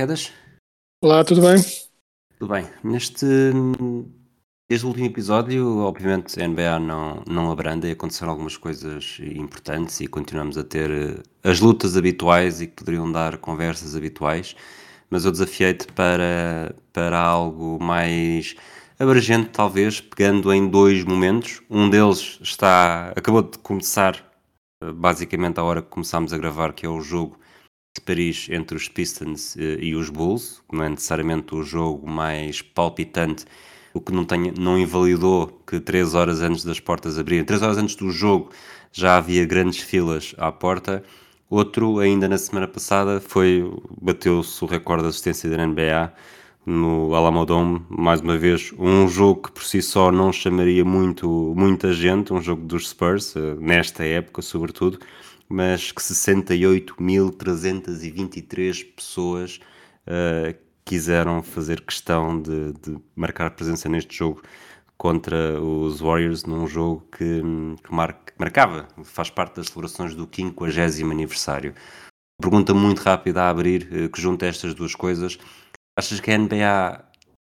Quedas. Olá, tudo bem? Tudo bem? Neste. Desde o último episódio, obviamente, a NBA não, não abranda e aconteceram algumas coisas importantes e continuamos a ter eh, as lutas habituais e que poderiam dar conversas habituais, mas eu desafiei-te para, para algo mais abrangente, talvez, pegando em dois momentos. Um deles está acabou de começar, eh, basicamente, à hora que começámos a gravar, que é o jogo de Paris entre os Pistons eh, e os Bulls, não é necessariamente o jogo mais palpitante, o que não, tenha, não invalidou que três horas antes das portas abrirem, três horas antes do jogo já havia grandes filas à porta. Outro, ainda na semana passada, foi bateu-se o recorde de assistência da NBA no Alamodome, mais uma vez, um jogo que por si só não chamaria muito, muita gente, um jogo dos Spurs, eh, nesta época sobretudo, mas que 68.323 pessoas uh, quiseram fazer questão de, de, marcar presença neste jogo contra os Warriors, num jogo que, que, que marcava, faz parte das celebrações do 50 aniversário. Pergunta muito rápida a abrir, uh, que junta estas duas coisas. Achas que a NBA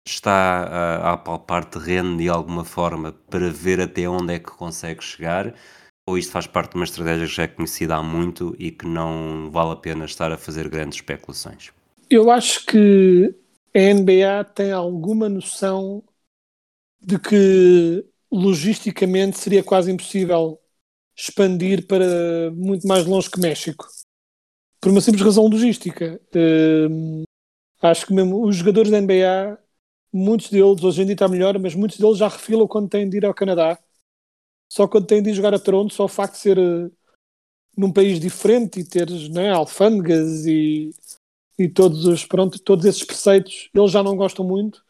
está a, a palpar terreno de alguma forma para ver até onde é que consegue chegar? Ou isto faz parte de uma estratégia que já é conhecida há muito e que não vale a pena estar a fazer grandes especulações? Eu acho que a NBA tem alguma noção de que logisticamente seria quase impossível expandir para muito mais longe que México. Por uma simples razão logística. Hum, acho que mesmo os jogadores da NBA, muitos deles, hoje em dia está melhor, mas muitos deles já refilam quando têm de ir ao Canadá só quando tem de ir jogar a Toronto, só o facto de ser uh, num país diferente e teres né, alfândegas e, e todos, os, pronto, todos esses preceitos, eles já não gostam muito,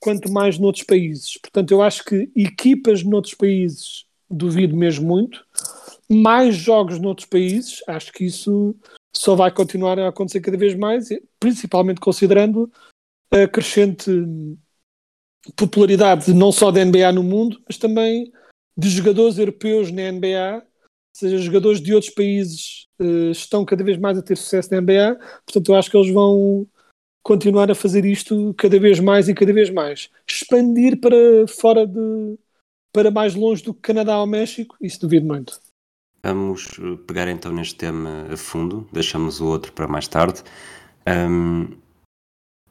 quanto mais noutros países. Portanto, eu acho que equipas noutros países duvido mesmo muito. Mais jogos noutros países, acho que isso só vai continuar a acontecer cada vez mais, principalmente considerando a crescente popularidade não só da NBA no mundo, mas também de jogadores europeus na NBA, ou seja, jogadores de outros países uh, estão cada vez mais a ter sucesso na NBA, portanto eu acho que eles vão continuar a fazer isto cada vez mais e cada vez mais. Expandir para fora de para mais longe do Canadá ou México, isso duvido muito. Vamos eh, pegar então neste tema a fundo, deixamos o outro para mais tarde. Um,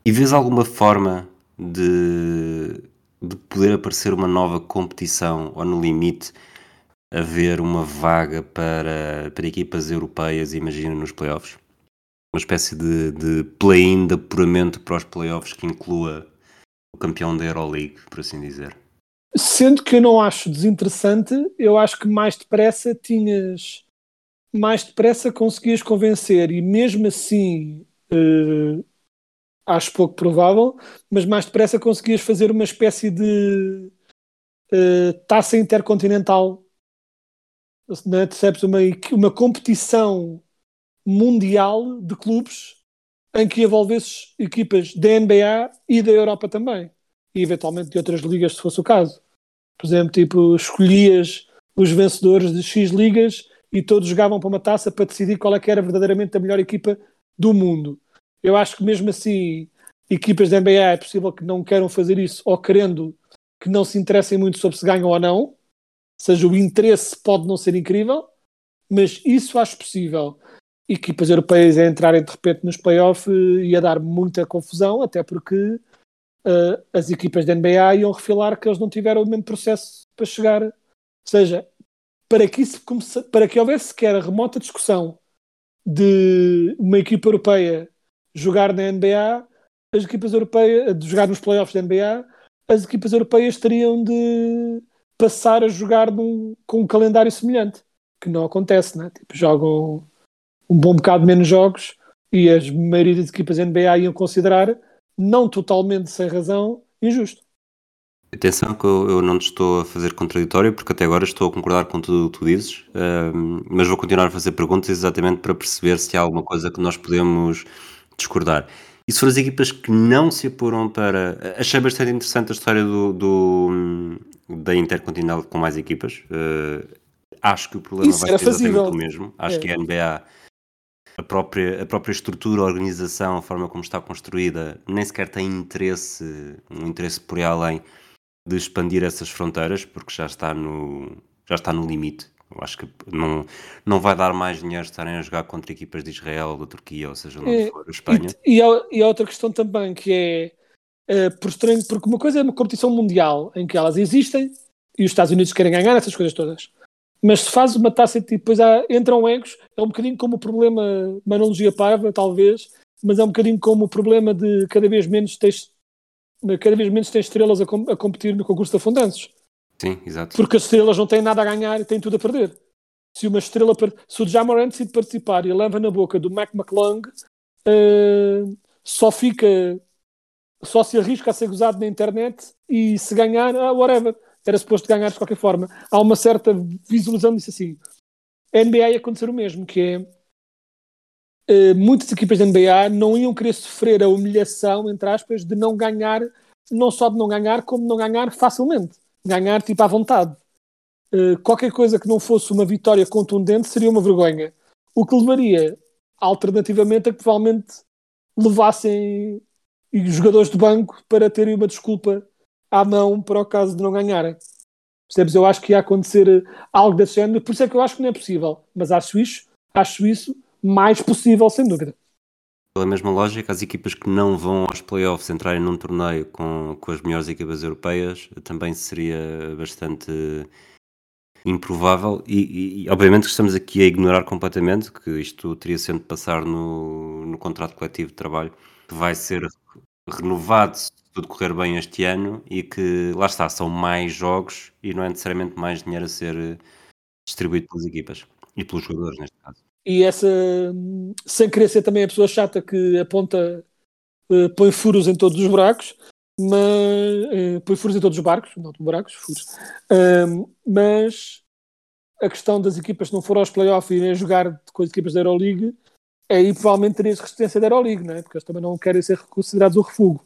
e vês alguma forma de de poder aparecer uma nova competição ou no limite haver uma vaga para, para equipas europeias, imagina, nos playoffs? Uma espécie de, de play-in de apuramento para os playoffs que inclua o campeão da Euroleague, por assim dizer. Sendo que eu não acho desinteressante, eu acho que mais depressa tinhas. Mais depressa conseguias convencer, e mesmo assim uh, acho pouco provável, mas mais depressa conseguias fazer uma espécie de uh, taça intercontinental. Né? Percebes? Uma, uma competição mundial de clubes em que envolvesses equipas da NBA e da Europa também. E eventualmente de outras ligas, se fosse o caso. Por exemplo, tipo, escolhias os vencedores de X ligas e todos jogavam para uma taça para decidir qual é que era verdadeiramente a melhor equipa do mundo eu acho que mesmo assim, equipas da NBA é possível que não queiram fazer isso ou querendo que não se interessem muito sobre se ganham ou não. Ou seja, o interesse pode não ser incrível, mas isso acho possível. Equipas europeias a entrarem de repente nos playoffs ia dar muita confusão, até porque uh, as equipas da NBA iam refilar que eles não tiveram o mesmo processo para chegar. Ou seja, para que, isso comece... para que houvesse sequer a remota discussão de uma equipa europeia jogar na NBA, as equipas europeias, de jogar nos playoffs da NBA, as equipas europeias teriam de passar a jogar num, com um calendário semelhante, que não acontece, né? Tipo, jogam um bom bocado menos jogos e as maioria das equipas NBA iam considerar, não totalmente sem razão, injusto. Atenção que eu, não te estou a fazer contraditório, porque até agora estou a concordar com tudo o que tu dizes, ahm, mas vou continuar a fazer perguntas exatamente para perceber se há alguma coisa que nós podemos discordar. E se foram as equipas que não se apuram para. Achei bastante interessante a história do, do- da Intercontinental com mais equipas. Eh, acho que o problema Isso vai ser exatamente o mesmo. Acho É. que a NBA, a própria, a própria estrutura, a organização, a forma como está construída, nem sequer tem interesse, um interesse por aí além de expandir essas fronteiras, porque já está no, já está no limite. Acho que não, não vai dar mais dinheiro estarem a jogar contra equipas de Israel, da Turquia, ou seja, onde É, for, a Espanha. E, e, há, e há outra questão também que é eh, por estranho, porque uma coisa é uma competição mundial em que elas existem e os Estados Unidos querem ganhar essas coisas todas. Mas se faz uma taça e depois há, entram egos, é um bocadinho como o problema, uma analogia parva, talvez, mas é um bocadinho como o problema de cada vez menos tens, cada vez menos tens estrelas a, com- a competir no concurso de afundantes. Sim, exato. Porque as estrelas não têm nada a ganhar e têm tudo a perder. Se uma estrela, se o Jamorant decide participar e leva na boca do Mac McClung, eh, só fica, só se arrisca a ser gozado na internet e se ganhar, ah, whatever. Era suposto ganhar de qualquer forma. Há uma certa visualização disso assim. A NBA ia acontecer o mesmo, que é eh, muitas equipas da NBA não iam querer sofrer a humilhação, entre aspas, de não ganhar, não só de não ganhar, como de não ganhar facilmente. Ganhar tipo à vontade. Eh, qualquer coisa que não fosse uma vitória contundente seria uma vergonha. O que levaria, alternativamente, a que provavelmente levassem os jogadores de banco para terem uma desculpa à mão para o caso de não ganharem. Percebes? Eu acho que ia acontecer eh, algo desse género, por isso é que eu acho que não é possível. Mas acho isso, acho isso mais possível, sem dúvida. Pela mesma lógica, as equipas que não vão aos playoffs entrarem num torneio com, com as melhores equipas europeias também seria bastante improvável e, e- obviamente estamos aqui a ignorar completamente que isto teria de passar no, no contrato coletivo de trabalho que vai ser renovado se tudo correr bem este ano e que lá está, são mais jogos e não é necessariamente mais dinheiro a ser distribuído pelas equipas e pelos jogadores neste caso. E essa, sem querer ser também a pessoa chata que aponta, eh, põe furos em todos os buracos, mas eh, põe furos em todos os barcos, não buracos, furos. Mas a questão das equipas que não foram aos playoffs e irem jogar com as equipas da Euroleague, aí provavelmente teria resistência da Euroleague, não é? Porque eles também não querem ser considerados o refúgio.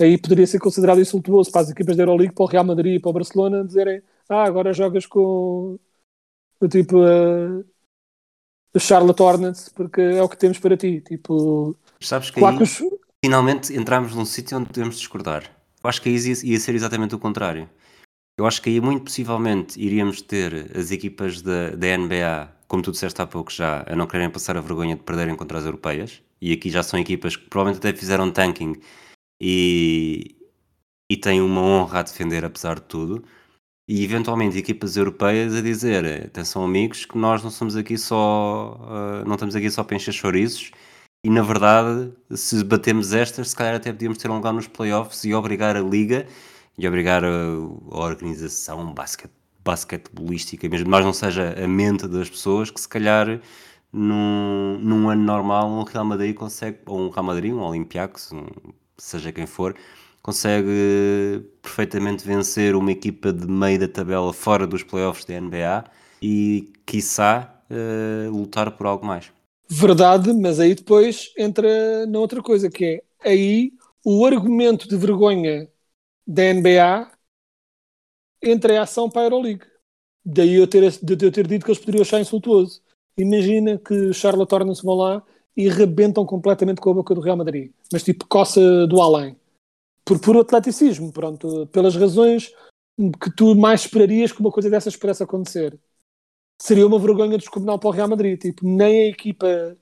Aí poderia ser considerado insultuoso para as equipas da Euroleague, para o Real Madrid e para o Barcelona, dizerem ah, agora jogas com tipo a a Charlotte Hornets porque é o que temos para ti. Tipo, sabes que claro aí- que os- finalmente entramos num sítio onde podemos discordar. Eu acho que aí ia, ia ser exatamente o contrário. Eu acho que aí muito possivelmente iríamos ter as equipas da, da NBA, como tu disseste há pouco já, a não quererem passar a vergonha de perderem contra as europeias. E aqui já são equipas que provavelmente até fizeram tanking e, e têm uma honra a defender apesar de tudo. E eventualmente equipas europeias a dizer atenção amigos que nós não somos aqui só ah, não estamos aqui só para encher chouriços. E na verdade, se batemos estas, se calhar até podíamos ter um lugar nos playoffs e obrigar a liga e obrigar a, a organização basquete, basquetebolística, mesmo mais não seja a mente das pessoas, que se calhar num, num ano normal um Real Madrid consegue, ou um Real Madrid, um Olympiacos, um, seja quem for, consegue perfeitamente vencer uma equipa de meio da tabela fora dos playoffs da NBA e, quiçá, eh, lutar por algo mais. verdade, mas aí depois entra na outra coisa, que é aí o argumento de vergonha da NBA entra em ação para a Euroleague. Daí eu ter, de eu ter dito que eles poderiam achar insultuoso. Imagina que Charlotte vão lá e rebentam completamente com a boca do Real Madrid. Mas tipo, coça do além. Por puro atleticismo, pronto. Pelas razões que tu mais esperarias que uma coisa dessas pudesse acontecer. Seria uma vergonha descomunal para o Real Madrid. Tipo, nem a equipa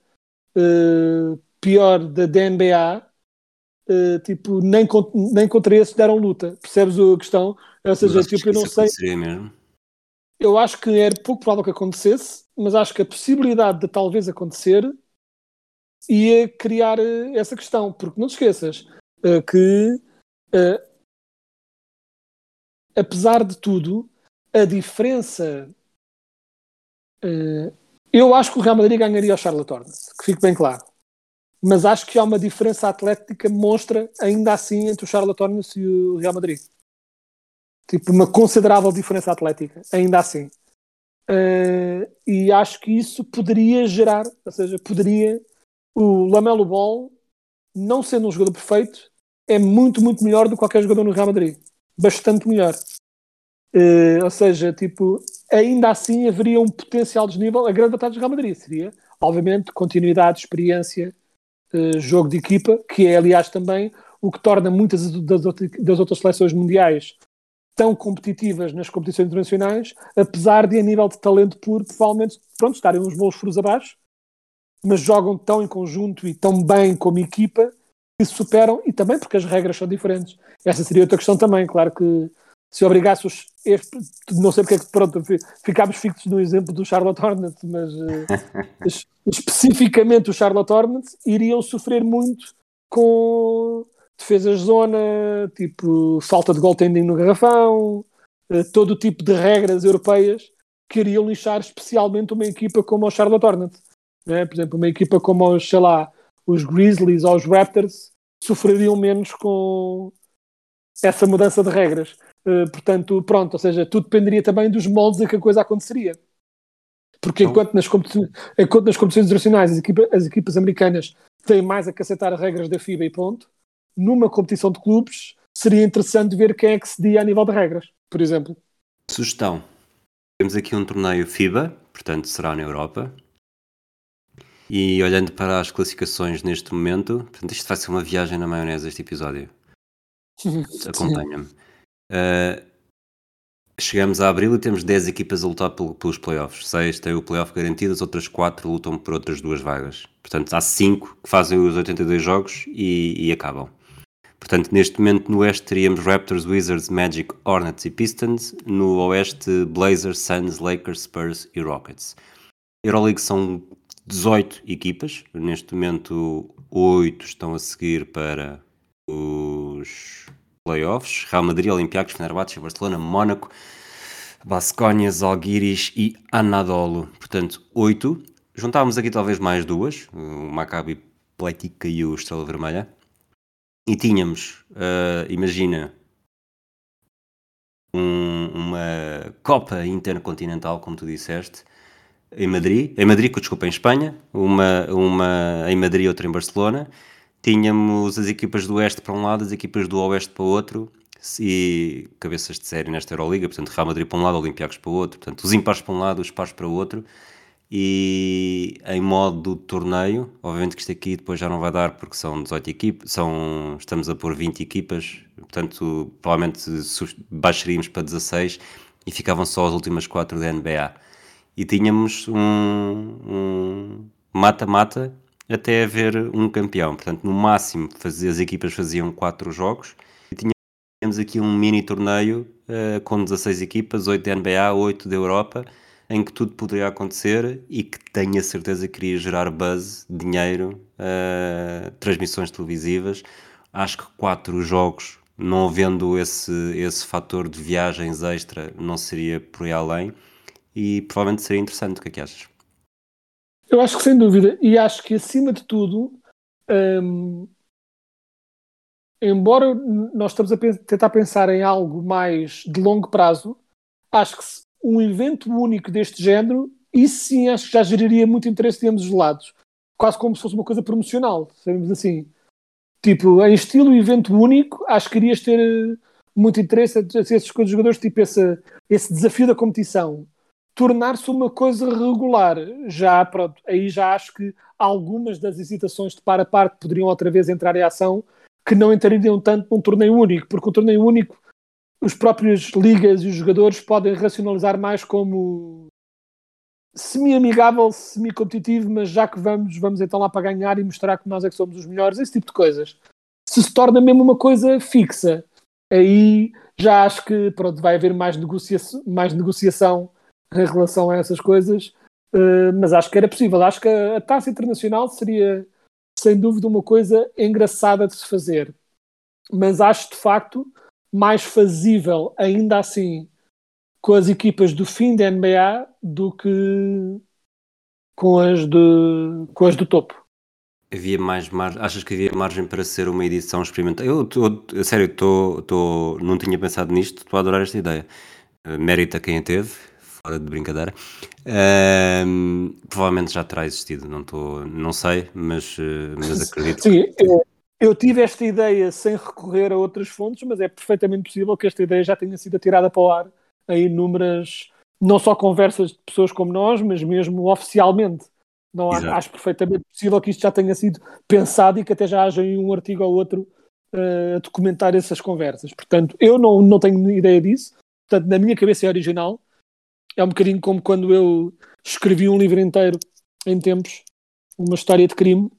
eh, pior da, da NBA, eh, tipo, nem, con- nem contra esses deram luta. Percebes a questão? Ou seja, tipo, eu não sei. mesmo? Eu acho que era pouco provável que acontecesse, mas acho que a possibilidade de talvez acontecer ia criar eh, essa questão, porque não te esqueças eh, que, eh, apesar de tudo, a diferença. eh, eu acho que o Real Madrid ganharia ao Charlotte Hornets, que fique bem claro. Mas acho que há uma diferença atlética monstra, ainda assim, entre o Charlotte Hornets e o Real Madrid. Tipo, uma considerável diferença atlética, ainda assim. Eh, e acho que isso poderia gerar, ou seja, poderia. O Lamelo Ball, não sendo um jogador perfeito, é muito, muito melhor do que qualquer jogador no Real Madrid. Bastante melhor. Eh, ou seja, tipo, ainda assim haveria um potencial desnível. A grande vantagem do Real Madrid seria, obviamente, continuidade, experiência, eh, jogo de equipa, que é, aliás, também o que torna muitas das outras seleções mundiais tão competitivas nas competições internacionais, apesar de, a nível de talento puro, provavelmente, pronto, estarem uns bons furos abaixo, mas jogam tão em conjunto e tão bem como equipa que se superam, e também porque as regras são diferentes. Essa seria outra questão também, claro que se obrigasse os. este- não sei porque é que, pronto, fi- ficámos fixos no exemplo do Charlotte Hornets, mas eh, es- especificamente o Charlotte Hornets iriam sofrer muito com defesas de zona, tipo falta de goaltending no garrafão, eh, todo o tipo de regras europeias que iriam lixar especialmente uma equipa como o Charlotte Hornets. né? Por exemplo, uma equipa como os, sei lá, os Grizzlies ou os Raptors sofreriam menos com essa mudança de regras. Eh, portanto, pronto, ou seja, tudo dependeria também dos moldes em que a coisa aconteceria. Porque Então- enquanto nas, enquanto nas competições internacionais as, equipa- as equipas americanas têm mais a cacetar as regras da FIBA e ponto, numa competição de clubes seria interessante ver quem é que cedia a nível de regras, por exemplo. Sugestão. Temos aqui um torneio FIBA, portanto será na Europa. E olhando para as classificações neste momento, portanto, isto vai ser uma viagem na maionese este episódio. Acompanha-me. Uh, chegamos a abril e temos 10 equipas a lutar pel- pelos playoffs. 6 têm o playoff garantido, as outras 4 lutam por outras duas vagas. Portanto, há 5 que fazem os 82 jogos e, e acabam. Portanto, neste momento no Oeste teríamos Raptors, Wizards, Magic, Hornets e Pistons. No Oeste, Blazers, Suns, Lakers, Spurs e Rockets. Euroleague são 18 equipas. Neste momento, 8 estão a seguir para os playoffs. Real Madrid, Olympiacos, Fenerbahçe, Barcelona, Mónaco, Bascónia, Zalgiris e Anadolu. Portanto, 8. Juntávamos aqui talvez mais duas. O Maccabi Pletica e o Estrela Vermelha. E tínhamos, ah, imagina, um- uma Copa Intercontinental, como tu disseste, em Madrid, em Madrid, desculpa, em Espanha, uma, uma em Madrid outra em Barcelona. Tínhamos as equipas do Oeste para um lado, as equipas do Oeste para o outro, e cabeças de série nesta Euroliga, portanto, Real Madrid para um lado, Olympiacos para o outro, portanto, os impares para um lado, os pares para o outro. E em modo torneio, obviamente que isto aqui depois já não vai dar porque são 18 equipas, são, estamos a pôr 20 equipas, portanto, provavelmente baixaríamos para 16 e ficavam só as últimas 4 da NBA e tínhamos um um mata-mata até haver um campeão. Portanto, no máximo fazia- as equipas faziam 4 jogos e tínhamos aqui um mini torneio eh, com 16 equipas, 8 da NBA, 8 da Europa, em que tudo poderia acontecer e que tenho a certeza que iria gerar buzz, dinheiro, eh, transmissões televisivas. Acho que 4 jogos, não havendo esse, esse fator de viagens extra, não seria por aí além e provavelmente seria interessante. O que é que achas? Eu acho que sem dúvida, e acho que acima de tudo, hum, embora nós estamos a tentar pensar em algo mais de longo prazo, acho que um evento único deste género, isso sim acho que já geraria muito interesse de ambos os lados. Quase como se fosse uma coisa promocional, sabemos assim. Tipo, em estilo evento único, acho que irias ter eh, muito interesse a a esses jogadores, tipo esse, esse desafio da competição tornar-se uma coisa regular. Já, pronto, aí já acho que algumas das hesitações de par a parte poderiam outra vez entrar em ação que não entrariam tanto num torneio único, porque o torneio único, os próprios ligas e os jogadores podem racionalizar mais como semi-amigável, semi-competitivo, mas já que vamos, vamos então lá para ganhar e mostrar que nós é que somos os melhores, esse tipo de coisas. Se se torna mesmo uma coisa fixa, aí já acho que pronto, vai haver mais, negocia mais negociação em relação a essas coisas, uh, mas acho que era possível. Acho que a, a taça internacional seria sem dúvida uma coisa engraçada de se fazer, mas acho de facto mais fazível ainda assim com as equipas do fim da NBA do que com as, de, com as do topo. Havia mais margem, achas que havia margem para ser uma edição experimental? Eu, a sério, tô, tô, não tinha pensado nisto, estou a adorar esta ideia. Uh, mérito a quem a teve, fora de brincadeira. Uh, provavelmente já terá existido, não, tô, não sei, mas, uh, mas acredito. Sim, eu, eu tive esta ideia sem recorrer a outras fontes, mas é perfeitamente possível que esta ideia já tenha sido atirada para o ar em inúmeras, não só conversas de pessoas como nós, mas mesmo oficialmente. Não acho perfeitamente possível que isto já tenha sido pensado e que até já haja um artigo ou outro uh, a documentar essas conversas. Portanto, eu não, não tenho ideia disso. Portanto, na minha cabeça é original. É um bocadinho como quando eu escrevi um livro inteiro em tempos, uma história de crime,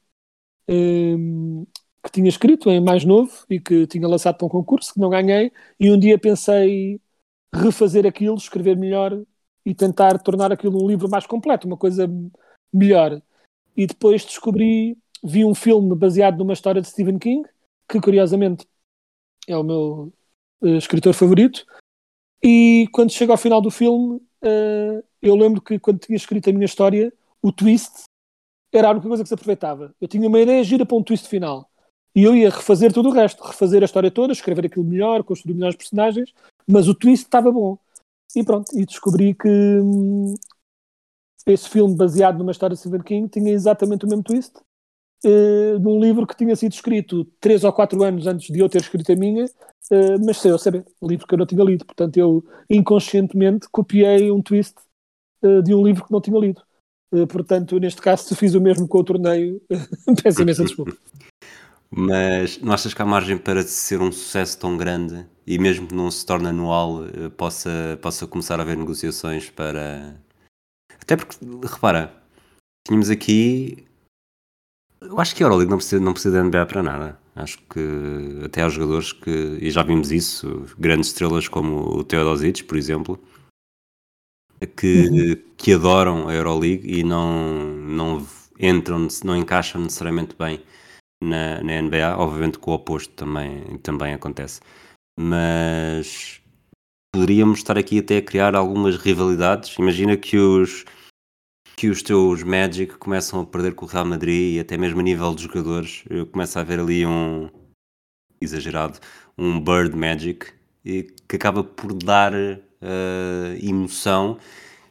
um, que tinha escrito em mais novo e que tinha lançado para um concurso, que não ganhei, e um dia pensei refazer aquilo, escrever melhor e tentar tornar aquilo um livro mais completo, uma coisa melhor. E depois descobri, vi um filme baseado numa história de Stephen King, que curiosamente é o meu uh, escritor favorito. E quando chego ao final do filme, uh, eu lembro que quando tinha escrito a minha história, o twist era a única coisa que se aproveitava. Eu tinha uma ideia gira para um twist final. E eu ia refazer tudo o resto, refazer a história toda, escrever aquilo melhor, construir melhores personagens, mas o twist estava bom. E pronto, e descobri que hum, esse filme baseado numa história de Stephen King tinha exatamente o mesmo twist uh, num livro que tinha sido escrito três ou quatro anos antes de eu ter escrito a minha, uh, mas sei eu saber, um livro que eu não tinha lido. Portanto, eu inconscientemente copiei um twist uh, de um livro que não tinha lido. portanto, neste caso, se fiz o mesmo com o torneio, peço imensa desculpa. Mas não achas que há margem para ser um sucesso tão grande e mesmo que não se torne anual, possa, possa começar a haver negociações para, até porque, repara, tínhamos aqui. Eu acho que a Euroleague não precisa, não precisa de NBA para nada. Acho que até há jogadores que, e já vimos isso, grandes estrelas como o Teodosic, por exemplo, que, uhum. que adoram a Euroleague e não, não entram, não encaixam necessariamente bem na, na NBA. Obviamente que o oposto também, também acontece. Mas poderíamos estar aqui até a criar algumas rivalidades. Imagina que os que os teus Magic começam a perder com o Real Madrid e até mesmo a nível de jogadores começa a haver ali um exagerado, um Bird Magic que acaba por dar uh, emoção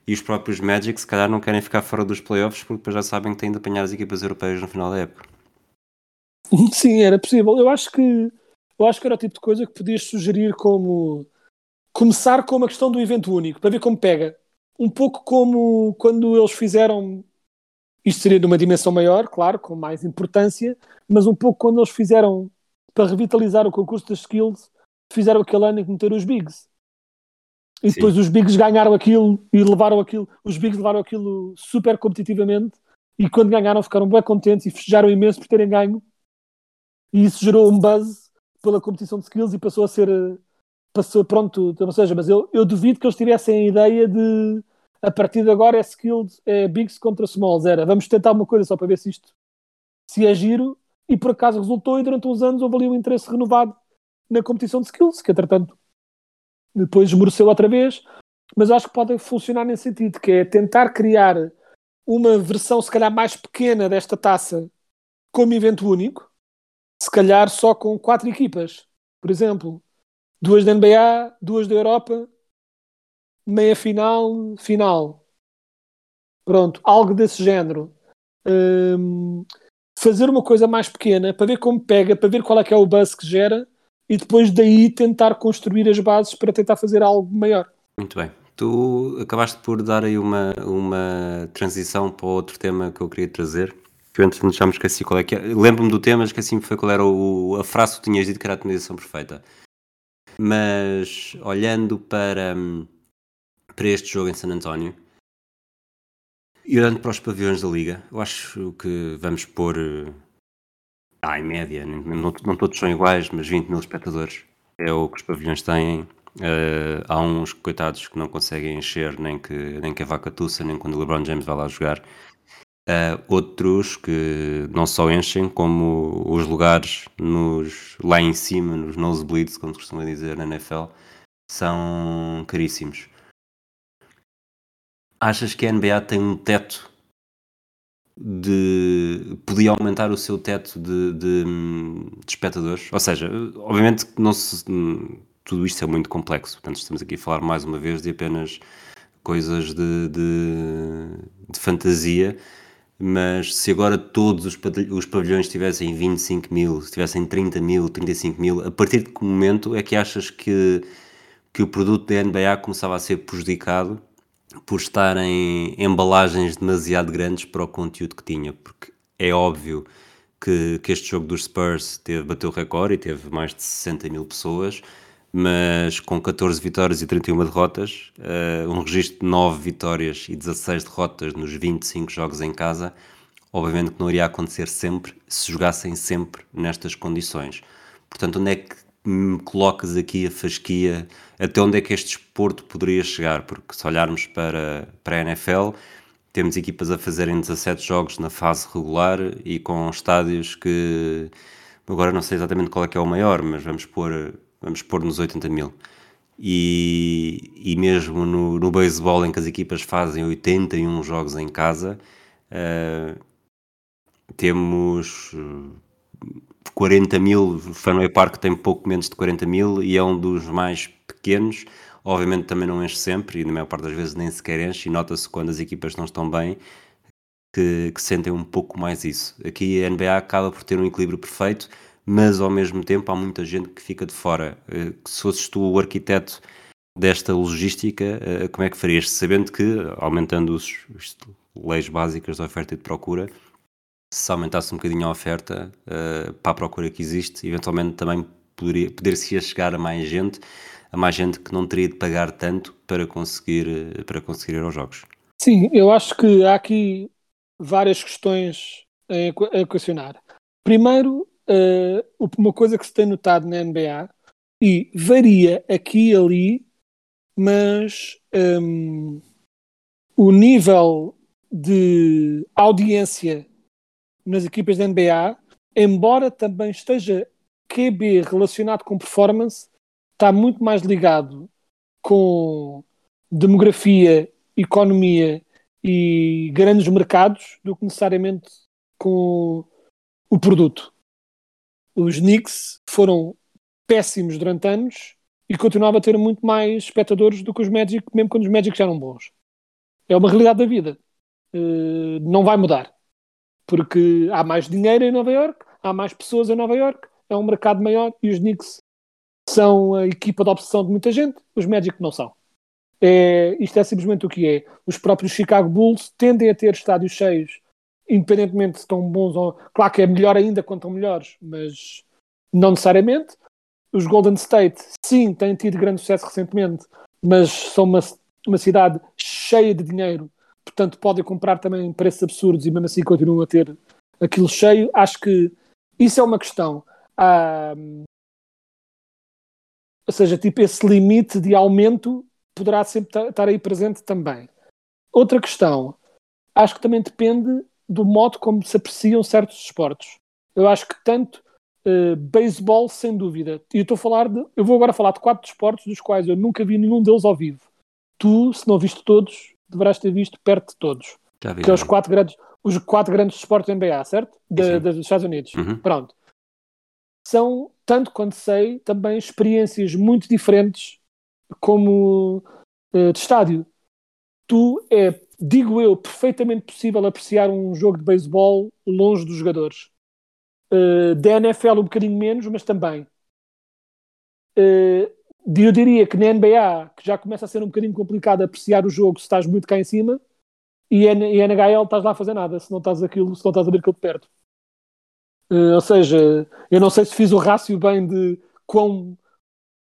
e os próprios Magic se calhar não querem ficar fora dos playoffs porque depois já sabem que têm de apanhar as equipas europeias no final da época. Sim, era possível. Eu acho que eu acho que era o tipo de coisa que podias sugerir como começar com uma questão do evento único, para ver como pega um pouco como quando eles fizeram. Isto seria de uma dimensão maior, claro, com mais importância, mas um pouco quando eles fizeram para revitalizar o concurso das skills, fizeram aquele ano em que meteram os bigs. E Sim. depois os bigs ganharam aquilo e levaram aquilo, os bigs levaram aquilo super competitivamente e quando ganharam ficaram bem contentes e festejaram imenso por terem ganho. E isso gerou um buzz pela competição de skills e passou a ser passou pronto, ou seja, mas eu, eu duvido que eles tivessem a ideia de a partir de agora é skilled, é bigs contra smalls, era vamos tentar uma coisa só para ver se isto se é giro e por acaso resultou e durante uns anos houve ali um interesse renovado na competição de skills, que entretanto depois esmoreceu outra vez, mas acho que pode funcionar nesse sentido, que é tentar criar uma versão se calhar mais pequena desta taça como evento único, se calhar só com quatro equipas, por exemplo, duas da NBA, duas da Europa, meia final, final. Pronto, algo desse género. Um, fazer uma coisa mais pequena para ver como pega, para ver qual é que é o buzz que gera e depois daí tentar construir as bases para tentar fazer algo maior. Muito bem. Tu acabaste por dar aí uma, uma transição para outro tema que eu queria trazer. Que eu antes já me esqueci qual é que é. Lembro-me do tema, esqueci-me foi qual era o, a frase que tu tinhas dito que era a tonalização perfeita. Mas olhando para, para este jogo em San António e olhando para os pavilhões da Liga, eu acho que vamos pôr, ah, em média, não, não todos são iguais, mas 20 mil espectadores é o que os pavilhões têm. Uh, há uns coitados que não conseguem encher nem que, nem que a vaca tussa, nem quando o LeBron James vai lá jogar. Uh, outros que não só enchem, como os lugares nos, lá em cima, nos nosebleeds, como se costuma dizer na NFL, são caríssimos. achas que a NBA tem um teto de podia aumentar o seu teto de, de, de espectadores? Ou seja, obviamente que não se, tudo isto é muito complexo, portanto estamos aqui a falar mais uma vez de apenas coisas de, de, de fantasia, mas se agora todos os, os pavilhões tivessem 25 mil, se tivessem 30 mil, 35 mil, a partir de que momento é que achas que, que o produto da NBA começava a ser prejudicado por estar em embalagens demasiado grandes para o conteúdo que tinha? Porque é óbvio que, que este jogo dos Spurs teve, bateu recorde e teve mais de 60 mil pessoas, mas com 14 vitórias e 31 derrotas, uh, um registro de 9 vitórias e 16 derrotas nos 25 jogos em casa, obviamente que não iria acontecer sempre se jogassem sempre nestas condições. Portanto, onde é que me colocas aqui a fasquia? Até onde é que este desporto poderia chegar? Porque se olharmos para, para a NFL, temos equipas a fazerem 17 jogos na fase regular e com estádios que agora não sei exatamente qual é que é o maior, mas vamos pôr vamos pôr nos 80 mil. E, e mesmo no, no beisebol, em que as equipas fazem 81 jogos em casa, uh, temos 40 eh, mil. O Fenway Park tem pouco menos de 40 mil e é um dos mais pequenos. Obviamente também não enche sempre e na maior parte das vezes nem sequer enche. E nota-se quando as equipas não estão bem que, que sentem um pouco mais isso. Aqui a NBA acaba por ter um equilíbrio perfeito mas ao mesmo tempo há muita gente que fica de fora. Eh, se fosses tu o arquiteto desta logística, eh, como é que farias? Sabendo que, aumentando as leis básicas da oferta e de procura, se aumentasse um bocadinho a oferta uh, para a procura que existe, eventualmente também poderia, poder-se chegar a mais gente, a mais gente que não teria de pagar tanto para conseguir, para conseguir ir aos jogos. Sim, eu acho que há aqui várias questões a equacionar. Primeiro, uh, uma coisa que se tem notado na NBA e varia aqui e ali, mas um, o nível de audiência nas equipas da NBA, embora também esteja QB relacionado com performance, está muito mais ligado com demografia, economia e grandes mercados do que necessariamente com o produto os Knicks foram péssimos durante anos e continuava a ter muito mais espectadores do que os Magic, mesmo quando os Magic já eram bons. É uma realidade da vida. Uh, não vai mudar. Porque há mais dinheiro em Nova York, há mais pessoas em Nova York, é um mercado maior e os Knicks são a equipa de obsessão de muita gente, os Magic não são. É, isto é simplesmente o que é. Os próprios Chicago Bulls tendem a ter estádios cheios independentemente se estão bons ou. Claro que é melhor ainda quando estão melhores, mas não necessariamente. Os Golden State, sim, têm tido grande sucesso recentemente, mas são uma, uma cidade cheia de dinheiro, portanto podem comprar também preços absurdos e mesmo assim continuam a ter aquilo cheio. Acho que isso é uma questão. Ah, ou seja, tipo, esse limite de aumento poderá sempre estar aí presente também. Outra questão, acho que também depende do modo como se apreciam certos esportes. Eu acho que tanto uh, beisebol, sem dúvida. E eu estou a falar de. Eu vou agora falar de quatro esportes dos quais eu nunca vi nenhum deles ao vivo. Tu, se não viste todos, deverás ter visto perto de todos. Já vi, que é os quatro grandes, os quatro grandes esportes da NBA, certo? De, dos Estados Unidos. Uhum. Pronto. São, tanto quanto sei, também experiências muito diferentes como uh, de estádio. Tu é digo eu, perfeitamente possível apreciar um jogo de beisebol longe dos jogadores. Uh, da NFL um bocadinho menos, mas também. Uh, eu diria que na NBA, que já começa a ser um bocadinho complicado apreciar o jogo se estás muito cá em cima, e na NHL estás lá a fazer nada, se não estás, aquilo, se não estás a ver aquilo de perto. Uh, ou seja, eu não sei se fiz o rácio bem de quão,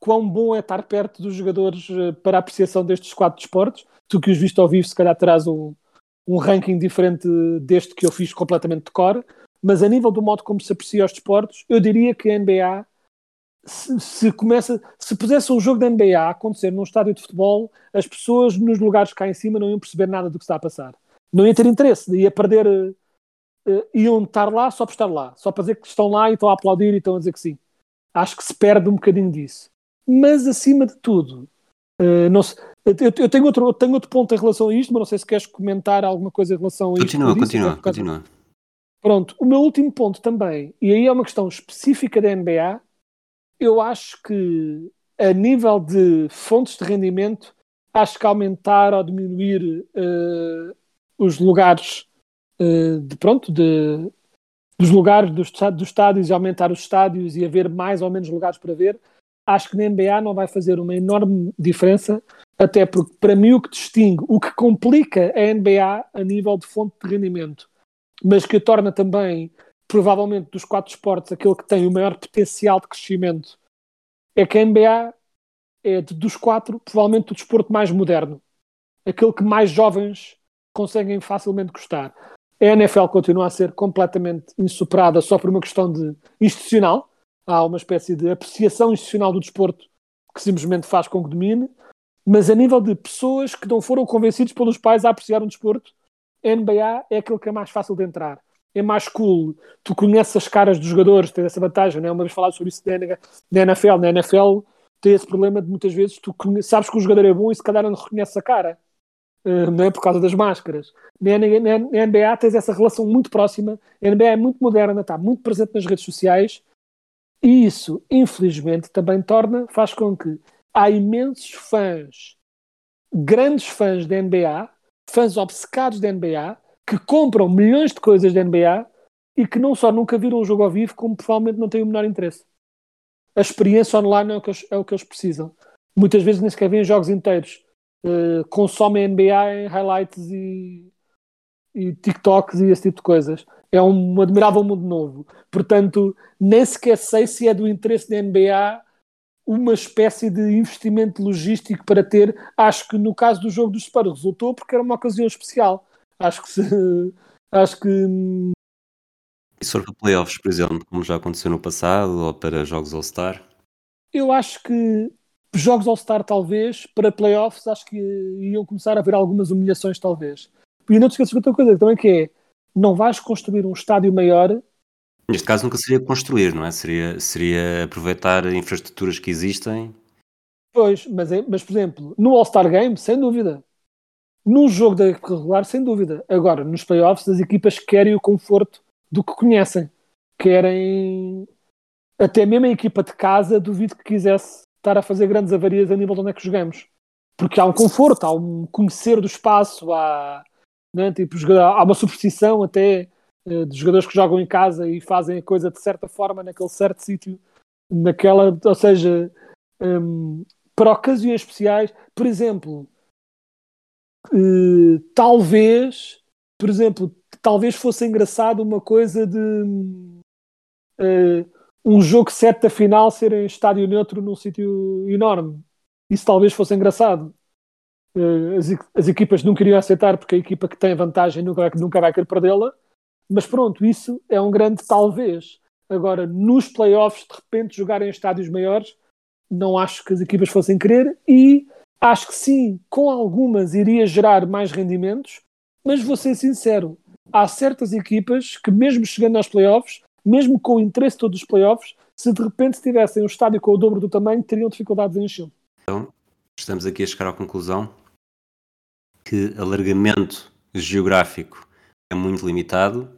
quão bom é estar perto dos jogadores para a apreciação destes quatro esportes, tu que os viste ao vivo, se calhar terás um, um ranking diferente deste que eu fiz completamente de cor, mas a nível do modo como se aprecia os desportos, eu diria que a NBA se, se, começa, se pusesse um jogo da NBA a acontecer num estádio de futebol, as pessoas nos lugares cá em cima não iam perceber nada do que está a passar. Não ia ter interesse, ia perder, uh, iam estar lá só por estar lá, só para dizer que estão lá e estão a aplaudir e estão a dizer que sim. Acho que se perde um bocadinho disso. Mas acima de tudo, uh, não se, Eu, eu tenho, outro, eu tenho outro ponto em relação a isto, mas não sei se queres comentar alguma coisa em relação a isto. Continua, disse, continua, causa- continua. Pronto, o meu último ponto também, e aí é uma questão específica da NBA, eu acho que a nível de fontes de rendimento, acho que aumentar ou diminuir eh, os lugares eh, de pronto, de, dos lugares dos, dos estádios e aumentar os estádios e haver mais ou menos lugares para ver, acho que na NBA não vai fazer uma enorme diferença, até porque para mim o que distingue, o que complica a NBA a nível de fonte de rendimento mas que a torna também, provavelmente, dos quatro esportes, aquele que tem o maior potencial de crescimento, é que a NBA é, dos quatro, provavelmente o desporto mais moderno. Aquele que mais jovens conseguem facilmente gostar. A NFL continua a ser completamente insuperada só por uma questão de institucional. Há uma espécie de apreciação institucional do desporto que simplesmente faz com que domine. Mas a nível de pessoas que não foram convencidos pelos pais a apreciar um desporto, a NBA é aquele que é mais fácil de entrar. É mais cool. Tu conheces as caras dos jogadores, tens essa vantagem, né? Uma vez falado sobre isso na NFL. Na NFL tem esse problema de muitas vezes tu sabes que o jogador é bom e se calhar não reconhece a cara. Uh, não é por causa das máscaras. Na NBA tens essa relação muito próxima. A NBA é muito moderna, está muito presente nas redes sociais e isso, infelizmente, também torna, faz com que há imensos fãs, grandes fãs da NBA, fãs obcecados da NBA, que compram milhões de coisas da NBA e que não só nunca viram um jogo ao vivo, como provavelmente não têm o menor interesse. A experiência online é o que eles, é o que eles precisam. Muitas vezes nem sequer veem jogos inteiros. Uh, consomem NBA em highlights e, e TikToks e esse tipo de coisas. É um admirável mundo novo. Portanto, nem sequer sei se é do interesse da NBA uma espécie de investimento logístico para ter. Acho que no caso do jogo dos Spurs resultou porque era uma ocasião especial. Acho que se, acho que for para playoffs, por exemplo, como já aconteceu no passado, ou para jogos All-Star, eu acho que jogos All-Star talvez, para playoffs acho que iam começar a haver algumas humilhações talvez. E não te esqueças de outra coisa também que é, não vais construir um estádio maior neste caso nunca seria construir, não é? Seria, seria aproveitar infraestruturas que existem. Pois, mas, é- mas por exemplo, no All-Star Game, sem dúvida. Num jogo da época regular, sem dúvida. Agora, nos playoffs, as equipas querem o conforto do que conhecem. Querem. Até mesmo a equipa de casa, duvido que quisesse estar a fazer grandes avarias a nível de onde é que jogamos. Porque há um conforto, há um conhecer do espaço, há, né, tipo, há uma superstição até eh, de jogadores que jogam em casa e fazem a coisa de certa forma naquele certo sítio, naquela, ou seja, hum, para ocasiões especiais, por exemplo, eh, talvez, por exemplo, talvez fosse engraçado uma coisa de eh, um jogo sete da final ser em estádio neutro num sítio enorme. Isso talvez fosse engraçado. Eh, as, as equipas não queriam aceitar porque a equipa que tem vantagem nunca vai, nunca vai querer perdê-la. Mas pronto, isso é um grande talvez. Agora, nos playoffs, de repente, jogar em estádios maiores, não acho que as equipas fossem querer e acho que sim, com algumas iria gerar mais rendimentos, mas vou ser sincero, há certas equipas que mesmo chegando aos playoffs, mesmo com o interesse todo dos playoffs, se de repente tivessem um estádio com o dobro do tamanho, teriam dificuldades em enchê-lo. Então, estamos aqui a chegar à conclusão que alargamento geográfico é muito limitado,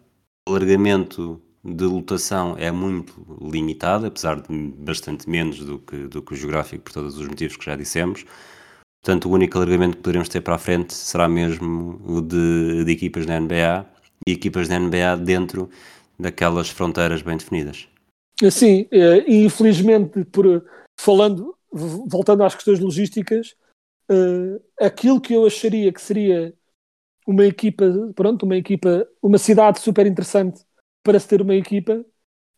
alargamento de lotação é muito limitado, apesar de bastante menos do que, do que o geográfico, por todos os motivos que já dissemos. Portanto, o único alargamento que poderemos ter para a frente será mesmo o de, de equipas da NBA e equipas da NBA dentro daquelas fronteiras bem definidas. Sim, eh, e infelizmente, por, falando, voltando às questões logísticas, eh, aquilo que eu acharia que seria uma equipa, pronto, uma equipa, uma cidade super interessante para se ter uma equipa,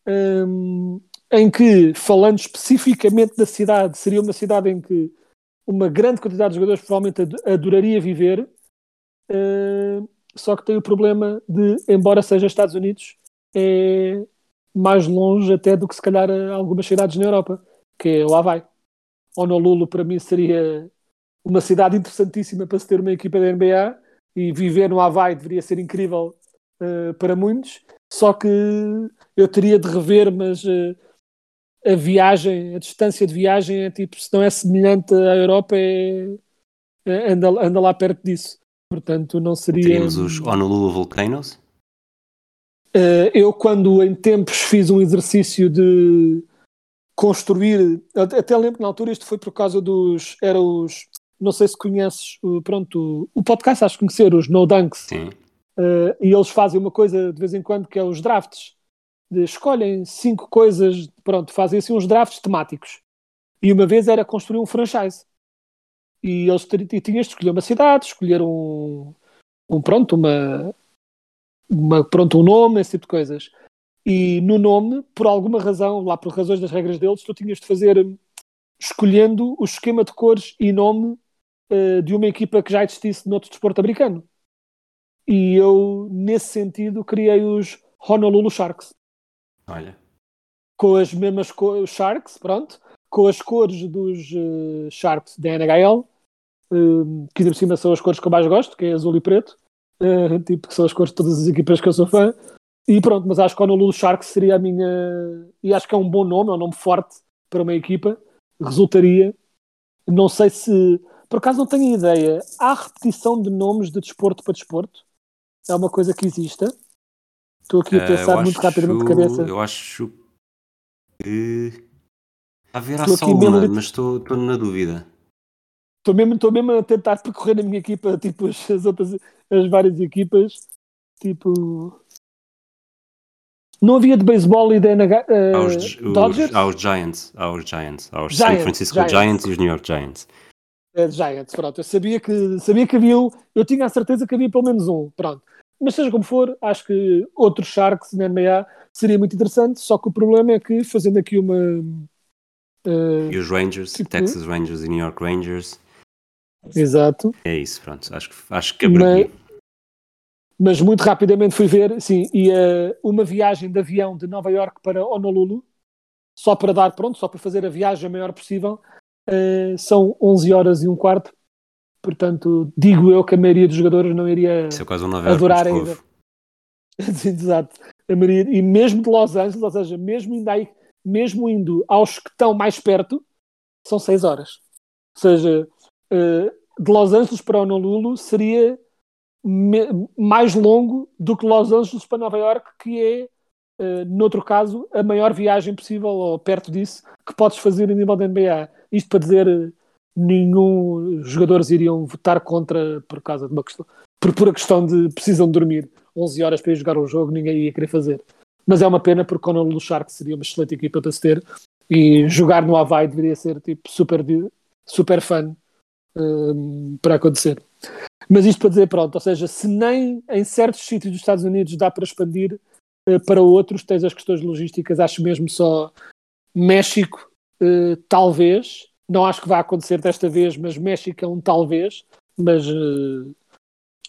hum, em que, falando especificamente da cidade, seria uma cidade em que uma grande quantidade de jogadores provavelmente ad- adoraria viver, eh, só que tem o problema de, embora seja Estados Unidos, é mais longe até do que se calhar algumas cidades na Europa, que é o Havaí. Honolulu para mim seria uma cidade interessantíssima para se ter uma equipa da NBA e viver no Havaí deveria ser incrível eh, para muitos, só que eu teria de rever, mas eh, a viagem, a distância de viagem é tipo, se não é semelhante à Europa, é, eh, anda, anda lá perto disso. Portanto, não seria. Teríamos os Honolulu Volcanoes. Eh, eu, quando em tempos fiz um exercício de construir, até até lembro que na altura isto foi por causa dos. Era os. Não sei se conheces, o- pronto, o podcast, acho conhecer, os No Dunks. Sim. Uh, e eles fazem uma coisa de vez em quando que é os drafts. De, escolhem cinco coisas, pronto, fazem assim uns drafts temáticos. E uma vez era construir um franchise. E eles e tinhas de escolher uma cidade, escolher um, um pronto, uma, uma, pronto, um nome, esse tipo de coisas. E no nome, por alguma razão, lá por razões das regras deles, tu tinhas de fazer hum, escolhendo o esquema de cores e nome uh, de uma equipa que já existisse noutro desporto americano. E eu, nesse sentido, criei os Honolulu Sharks. Olha. Com as mesmas cores, Sharks, pronto, com as cores dos eh, Sharks da NHL, eh, que por cima são as cores que eu mais gosto, que é azul e preto, eh, tipo, que são as cores de todas as equipas que eu sou fã. E pronto, mas acho que Honolulu Sharks seria a minha. E acho que é um bom nome, é um nome forte para uma equipa. Resultaria. Não sei se. Por acaso não tenho ideia. Há repetição de nomes de desporto para desporto? É uma coisa que exista? Estou aqui a Eh, pensar eu muito acho- rapidamente de cabeça. Eu acho que. Haverá Estou só mesmo uma, lit- mas estou estou na dúvida. Estou mesmo, estou mesmo a tentar percorrer na minha equipa, tipo, as, as outras, as várias equipas. Tipo. Não havia de beisebol e da NH, eh, Há os, Giants, há os Giants, há os Giants, San Francisco Giants. Giants. e os New York Giants. É, Giants, pronto. Eu sabia que, sabia que havia um, eu tinha a certeza que havia pelo menos um, pronto. Mas seja como for, acho que outros Sharks na NBA seria muito interessante, só que o problema é que, fazendo aqui uma. eh, E os Rangers, Tipo- Texas Rangers e New York Rangers. exato. É isso, pronto. Acho que, acho que abrevi. Mas muito rapidamente fui ver, sim, e eh, uma viagem de avião de Nova York para Honolulu, só para dar, pronto, só para fazer a viagem a maior possível, eh, são 11 horas e um quarto. Portanto, digo eu que a maioria dos jogadores não iria Isso é quase um adorar ainda. Exato. A maioria, e mesmo de Los Angeles, ou seja, mesmo indo, aí, mesmo indo aos que estão mais perto, são 6 horas. Ou seja, eh, de Los Angeles para Honolulu seria me- mais longo do que Los Angeles para Nova York, que é, eh, noutro caso, a maior viagem possível, ou perto disso, que podes fazer a nível da NBA. Isto para dizer, nenhum jogadores iriam votar contra por causa de uma questão, por pura questão de precisam dormir 11 horas para ir jogar um jogo, ninguém ia querer fazer. Mas é uma pena porque Honolulu Sharks seria uma excelente equipa para se ter e jogar no Havaí deveria ser tipo super, super fun hum, para acontecer. Mas isto para dizer, pronto, ou seja, se nem em certos sítios dos Estados Unidos dá para expandir, para outros tens as questões logísticas, acho mesmo só México, eh, talvez, não acho que vai acontecer desta vez, mas México é um talvez, mas eh,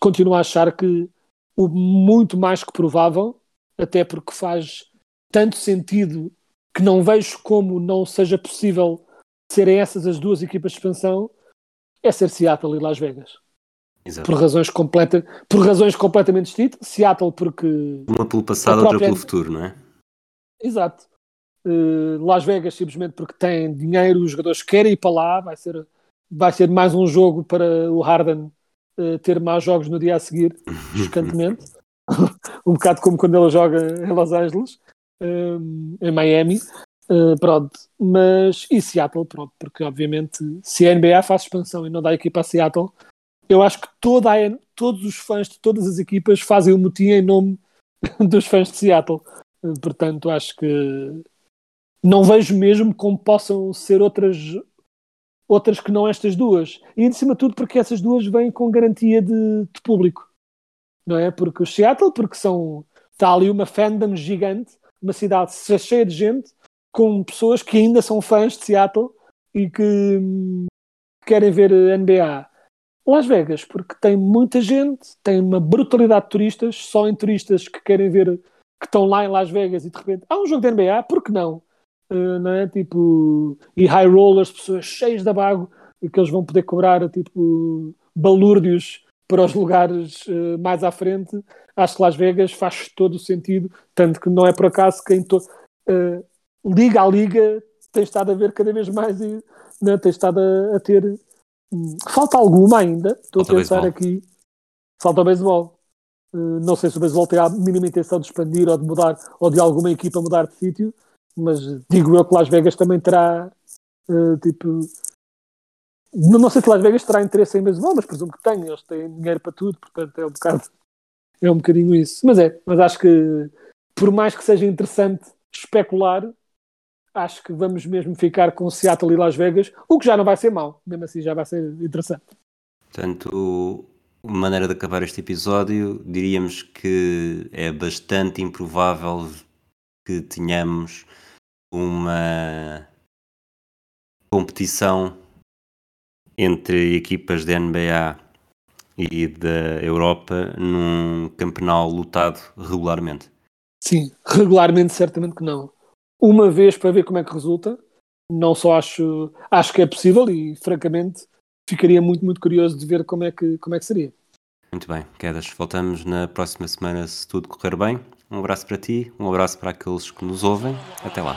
continuo a achar que o muito mais que provável, até porque faz tanto sentido que não vejo como não seja possível serem essas as duas equipas de expansão, é ser Seattle e Las Vegas Exato. por razões, completa, por razões completamente distintas. Seattle, porque. Uma pelo passado, A outra própria- pelo futuro, não é? Exato. Uh, Las Vegas, simplesmente porque tem dinheiro, os jogadores querem ir para lá. Vai ser, vai ser mais um jogo para o Harden uh, ter mais jogos no dia a seguir, chocantemente. um bocado como quando ele joga em Los Angeles, um, em Miami. Pronto, mas e Seattle, pronto, porque obviamente se a NBA faz expansão e não dá equipa a Seattle, eu acho que toda a, todos os fãs de todas as equipas fazem o motim em nome dos fãs de Seattle. Uh, Portanto, acho que não vejo mesmo como possam ser outras outras que não estas duas. E, de cima de tudo, porque essas duas vêm com garantia de, de público. Não é? Porque o Seattle, porque são... Está ali uma fandom gigante, uma cidade cheia de gente, com pessoas que ainda são fãs de Seattle e que hum, querem ver a NBA. Las Vegas, porque tem muita gente, tem uma brutalidade de turistas, só em turistas que querem ver, que estão lá em Las Vegas e de repente há um jogo de NBA, por que não? Uh, não é? Tipo, e high rollers, pessoas cheias de abago, e que eles vão poder cobrar tipo balúrdios para os lugares uh, mais à frente. Acho que Las Vegas faz todo o sentido, tanto que não é por acaso que em to- uh, liga a liga tem estado a ver cada vez mais e né, tem estado a, a ter Falta alguma ainda. Estou a pensar beisebol. aqui. Falta o beisebol. Uh, não sei se o beisebol tem a mínima intenção de expandir ou de mudar, ou de alguma equipa mudar de sítio, mas digo eu que Las Vegas também terá, uh, tipo. Não, não sei se Las Vegas terá interesse em beisebol, mas presumo que tem. Eles têm dinheiro para tudo, portanto é um bocado. É um bocadinho isso. Mas é, mas acho que por mais que seja interessante especular, acho que vamos mesmo ficar com Seattle e Las Vegas, o que já não vai ser mau, mesmo assim já vai ser interessante. Portanto, a maneira de acabar este episódio, diríamos que é bastante improvável que tenhamos uma competição entre equipas da NBA e da Europa num campeonato lutado regularmente. Sim, regularmente certamente que não. Uma vez para ver como é que resulta, não só acho, acho que é possível e francamente ficaria muito, muito curioso de ver como é que, como é que seria. Muito bem, Quedas, voltamos na próxima semana se tudo correr bem. Um abraço para ti, um abraço para aqueles que nos ouvem. Até lá.